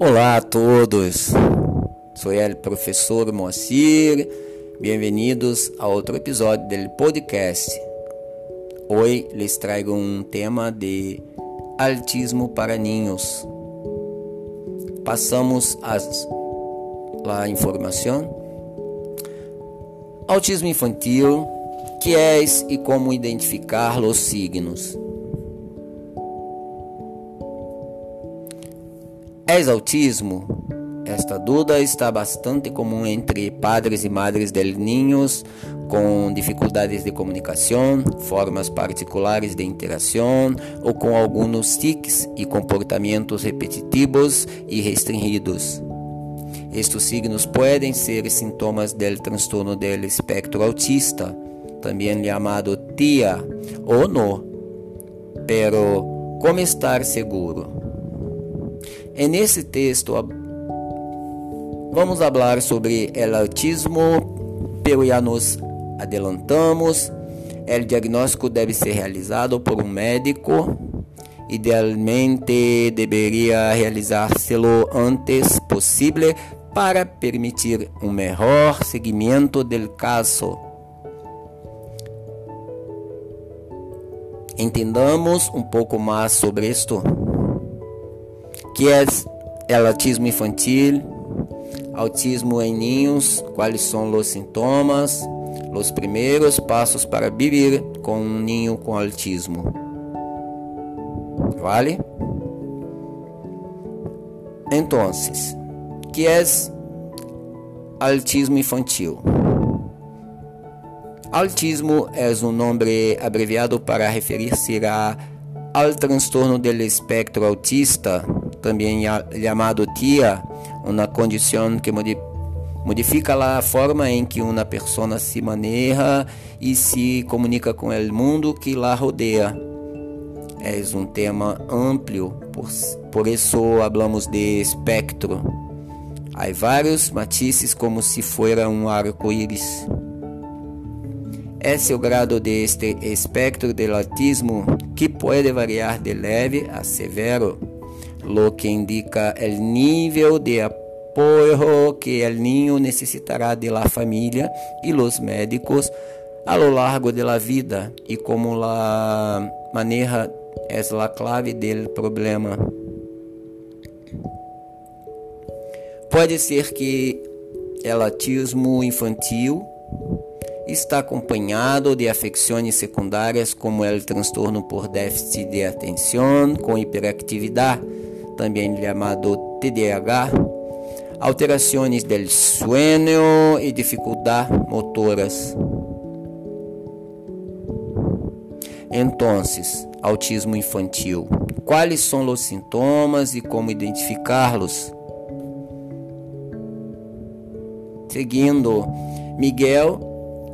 Olá a todos, sou o professor Moacir, bem-vindos a outro episódio do podcast. Hoje les trago um tema de autismo para niños. Passamos a informação. Autismo infantil, que é e como identificar os signos. És autismo? Esta dúvida está bastante comum entre padres e madres de niños com dificuldades de comunicação, formas particulares de interação ou com alguns tics e comportamentos repetitivos e restringidos. Estes signos podem ser sintomas do transtorno do espectro autista, também chamado TIA ou no. Pero como estar seguro? É nesse texto vamos falar sobre o autismo, pero já nos adelantamos. O diagnóstico deve ser realizado por um médico. Idealmente deveria realizar-se-lo antes possível para permitir um melhor seguimento do caso. Entendamos um pouco mais sobre isto que é o autismo infantil, autismo em ninhos, quais são os sintomas, os primeiros passos para viver com um ninho com autismo. ¿Vale? Então, que é autismo infantil? Autismo é um nome abreviado para referir-se ao transtorno do espectro autista também chamado TIA, uma condição que modifica a forma em que uma pessoa se maneja e se comunica com o mundo que la rodeia. É um tema amplo, por, por isso falamos de espectro. Há vários matizes como se fosse um arco-íris. Esse é o grado deste espectro de autismo que pode variar de leve a severo lo que indica el nível de apoio que el niño necessitará de la familia y los médicos a lo largo de la vida y como la maneja es la clave del problema. Pode ser que o autismo infantil está acompanhado de afecções secundárias como o transtorno por déficit de atenção com hiperatividade também chamado TDAH, alterações del sueño e dificuldades motoras. Então, autismo infantil. Quais são os sintomas e como identificá-los? Seguindo, Miguel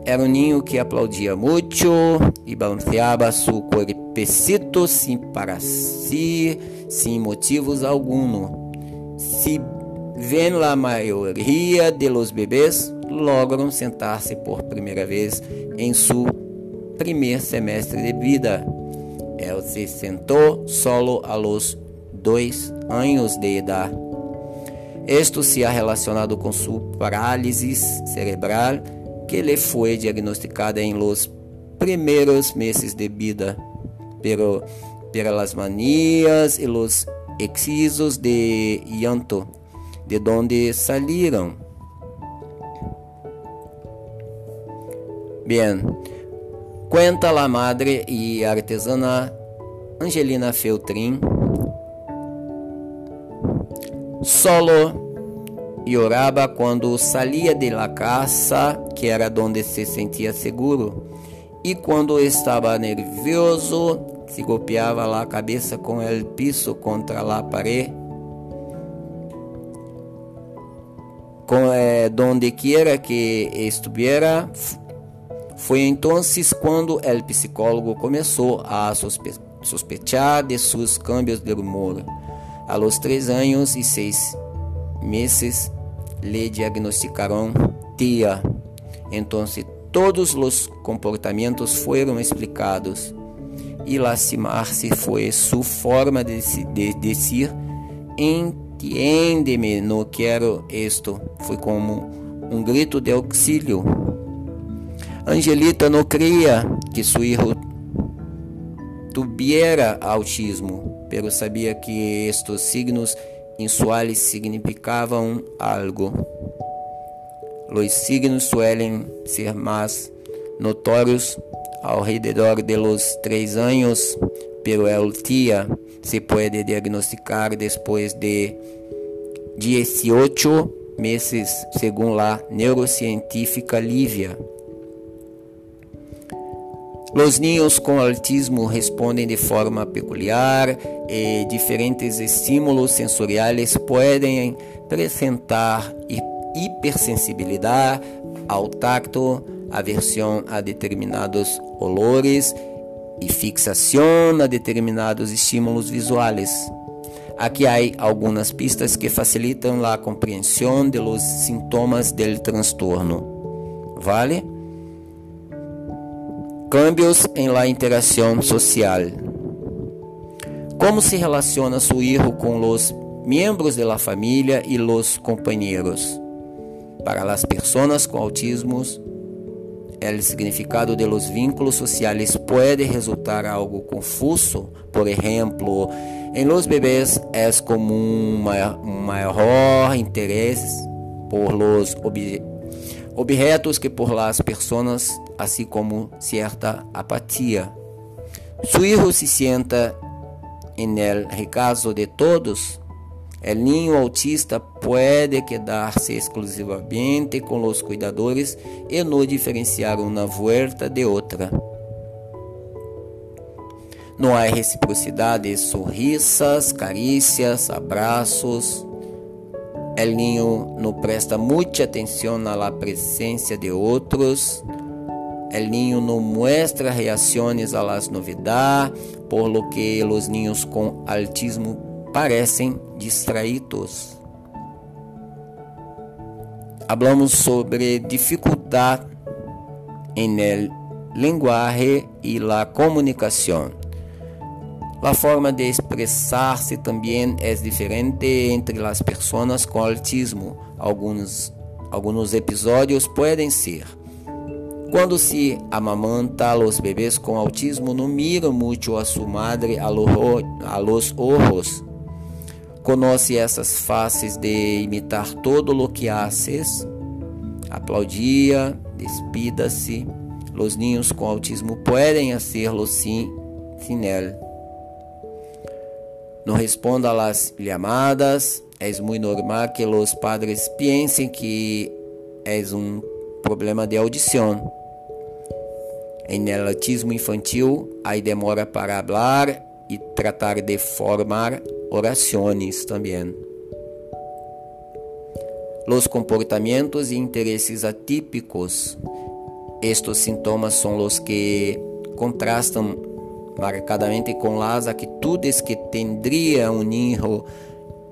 era um ninho que aplaudia muito e balanceava seu corpecito sim para si sem motivos algum. Se vem a maioria de los bebês logram sentar-se por primeira vez em seu primeiro semestre de vida. Ele se sentou solo a los dois anos de idade. Isto se ha relacionado com sua parálise cerebral que lhe foi diagnosticada em los primeiros meses de vida. Pero per las manías y los excesos de llanto, de donde salieron. Bien, cuenta la madre y artesana Angelina Feltrin. Solo lloraba quando saía de la casa, que era donde se sentia seguro, e quando estava nervioso se golpeava a cabeça com o piso contra a pared. Com, eh, donde quiera que estuviera, foi então quando o psicólogo começou a sospe sospechar de seus cambios de humor. A los três anos e seis meses, lhe diagnosticaram TIA. Então, todos os comportamentos foram explicados e lastimar-se foi sua forma de, dizer entiende-me, não quero isto. Foi como um grito de auxílio. Angelita não cria que seu filho tuviera autismo, pero sabia que estes signos insuales significavam algo. Os signos suelen ser mais notórios ao redor de los três anos, pero el se pode diagnosticar depois de 18 meses, segundo a neurocientífica Lívia. Os niños com autismo respondem de forma peculiar e diferentes estímulos sensoriais podem apresentar hipersensibilidade ao tacto, aversão a determinados olores e fixação a determinados estímulos visuais. Aqui há algumas pistas que facilitam a compreensão de los sintomas del transtorno. ¿Vale? Cambios em la interação social. Como se relaciona su hijo com os membros de la família e los companheiros? Para las personas com autismo, o significado de los vínculos sociais pode resultar algo confuso. Por exemplo, em los bebês é comum um maior interesse por los objetos que por las personas, assim como certa apatia. Su hijo se sienta en el recaso de todos El niño autista puede quedarse exclusivamente con los cuidadores y no diferenciar una vuelta de otra. Não há reciprocidade, sorrisas, carícias, abraços. El niño não presta muita atenção à presença de outros. El niño não muestra reações las novidades, por lo que os niños com autismo parecem distraídos. Hablamos sobre dificuldade em el lenguaje e la. La forma de expressar-se também é diferente entre as pessoas com autismo. Alguns, alguns episódios podem ser quando se amamanta, os bebês com autismo não miram muito a sua madre a los ojos Conoce essas faces de imitar todo lo que haces. Aplaudia, despida-se. Los niños com autismo podem hacerlo sim, sin él. No responda las llamadas. É muito normal que os padres pensem que é um problema de audição. Em autismo infantil, há demora para falar e tratar de formar orações também. Los comportamientos e interesses atípicos. Estes sintomas são os que contrastam marcadamente com as atitudes que tendria um hijo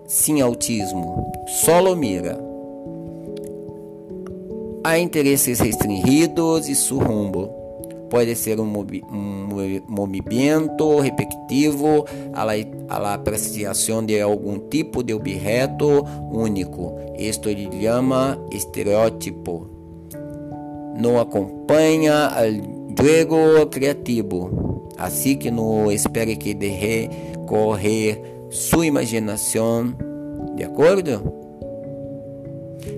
sem autismo. Solo mira. Há interesses restringidos e su rumbo pode ser um, um movimento repetitivo a la, a la apreciação de algum tipo de objeto único. Isto ele chama estereótipo. Não acompanha o jogo criativo, assim que não espere que deje correr sua imaginação. De acordo?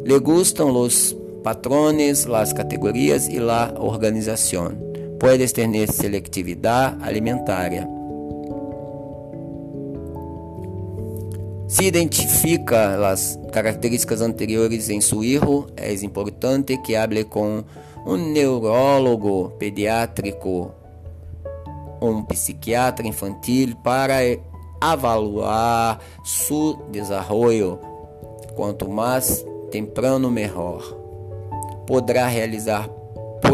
Le gustam os patrones, as categorias e a organização puedes tener selectividad alimentaria. Se identifica as características anteriores em seu hijo, é importante que hable com um neurólogo pediátrico, um psiquiatra infantil para avaliar seu desenvolvimento. Quanto mais temprano, melhor. Poderá realizar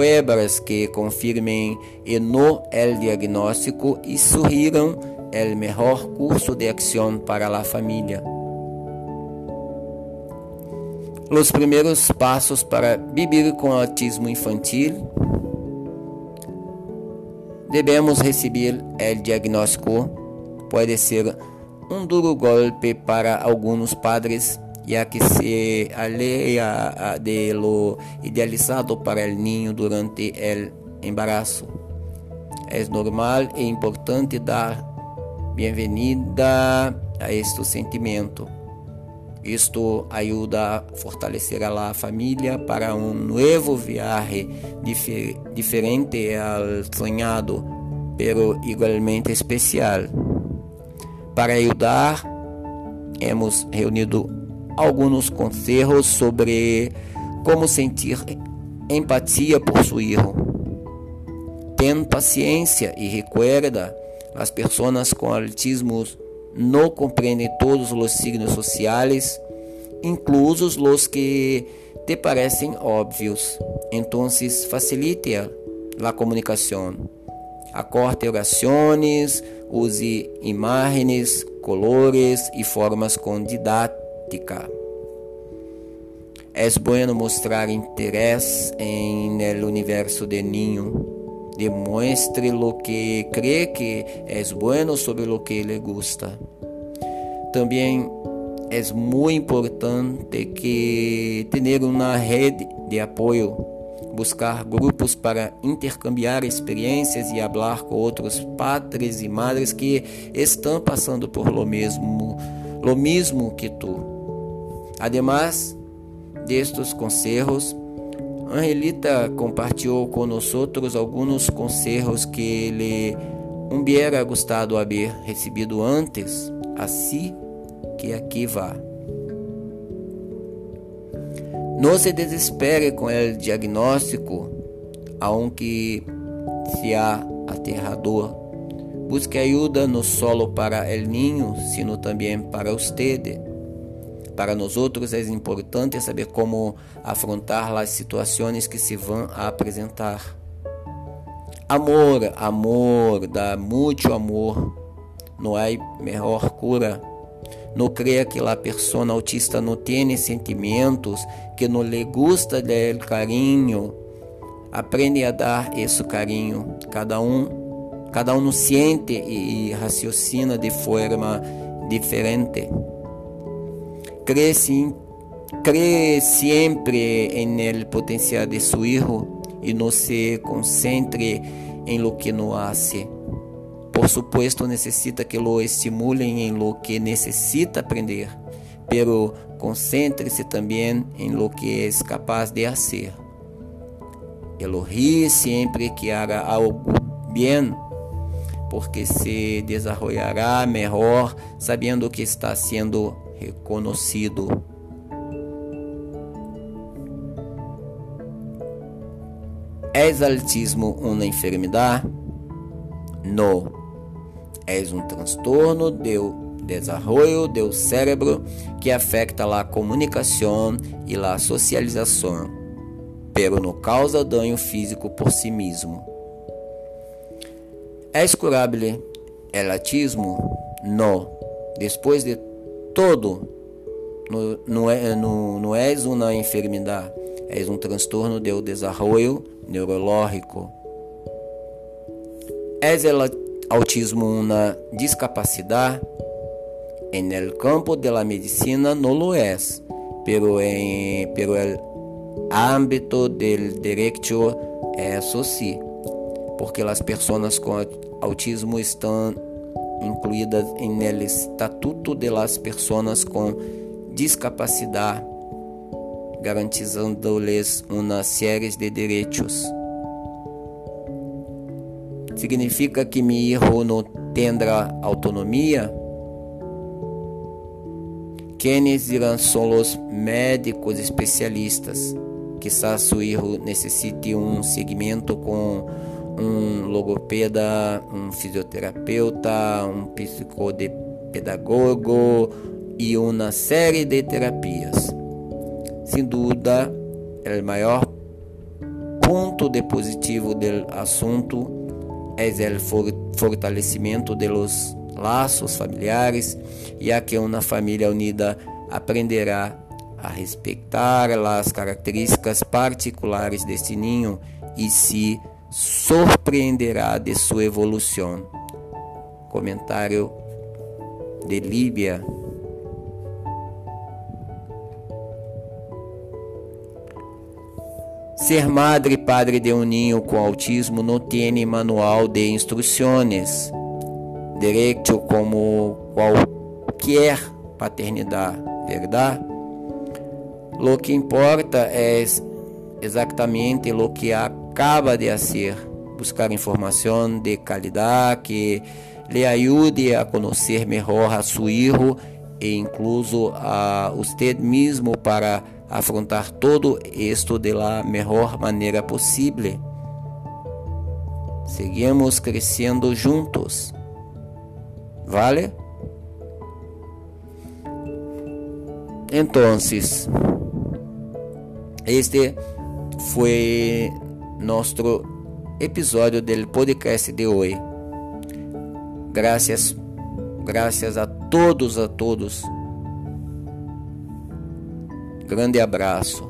pruebas que confirmen no el diagnóstico y sugieran el mejor curso de acción para la familia. Los primeros pasos para vivir com autismo infantil. Devemos receber o diagnóstico. Pode ser um duro golpe para alguns padres, ya que se aleja de lo idealizado para el niño durante el embarazo. É normal e importante dar bem-vinda a este sentimento. Isto ajuda a fortalecer a família para um novo viaje difer diferente ao sonhado, pero igualmente especial. Para ajudar, hemos reunido alguns conselhos sobre como sentir empatia por seu hijo. Ten paciência e recuerda, as pessoas com autismo não compreendem todos os signos sociais, inclusos os que te parecem óbvios. Então, facilite a comunicação. Acorte orações, use imagens, colores e formas com didática. É bueno mostrar interesse em el universo de niño demuestre lo que cree que es bueno sobre lo que le gusta. También es muy importante que tener una red de apoyo, buscar grupos para intercambiar experiencias y hablar con otros padres y madres que están pasando por lo mismo, lo mismo que tú. Además de estos consejos, Angelita compartilhou conosco alguns conselhos que lhe hubiera gostado haver recebido antes, assim que aqui vá. Não se desespere com o diagnóstico, aunque sea aterrador. Busque ajuda no solo para el niño, sino também para usted. Para nós outros é importante saber como afrontar as situações que se vão apresentar. Amor, amor, dá muito amor. Não há melhor cura. Não creia que a pessoa autista não tenha sentimentos, que não lhe gusta del carinho. Aprende a dar esse carinho. Cada um, cada um sente e raciocina de forma diferente. Cree, cree siempre potencial de su hijo y no se concentre en lo que no hace. Por supuesto, necesita que lo estimulen en lo que necesita aprender, pero concéntrese también en lo que es capaz de hacer. Elogie siempre que haga algo bien, porque se desarrollará mejor sabiendo que está sendo reconocido. ¿Es autismo uma enfermidade? Não. É um transtorno do desenvolvimento do cérebro que afeta a comunicação e a socialização, pero não causa dano físico por si mesmo. É curável o autismo? Não. Depois de todo. Não, é, não, não é uma enfermidade, é um transtorno do desenvolvimento neurológico. É o autismo uma discapacidade? En el campo de la medicina no lo es, pero en pero el ámbito del derecho eso sí, porque las personas con autismo están incluídas en el Estatuto de las Personas con Discapacidad, garantizando-lhes uma série de direitos. Significa que mi hijo não tendrá autonomia? Quienes dirão são os médicos especialistas? Quizás seu hijo necessite um segmento com um logopeda, um fisioterapeuta, um psicopedagogo e uma série de terapias. Sem dúvida, o maior ponto de positivo do assunto é o fortalecimento de los laços familiares, já que uma família unida aprenderá a respeitar as características particulares deste ninho e se surpreenderá de sua evolução. Comentário de Líbia. Ser madre e padre de um ninho com autismo não tem manual de instruções, direito como qualquer paternidade, verdade? Lo que importa é exatamente o que acaba de fazer, buscar informação de qualidade que lhe ajude a conhecer melhor a seu filho e incluso a você mesmo para afrontar todo isto de la melhor maneira possível. Seguimos crescendo juntos. ¿Vale? Então, este foi nosso episódio do podcast de hoje. Graças, graças a todos, a todos Grande abraço.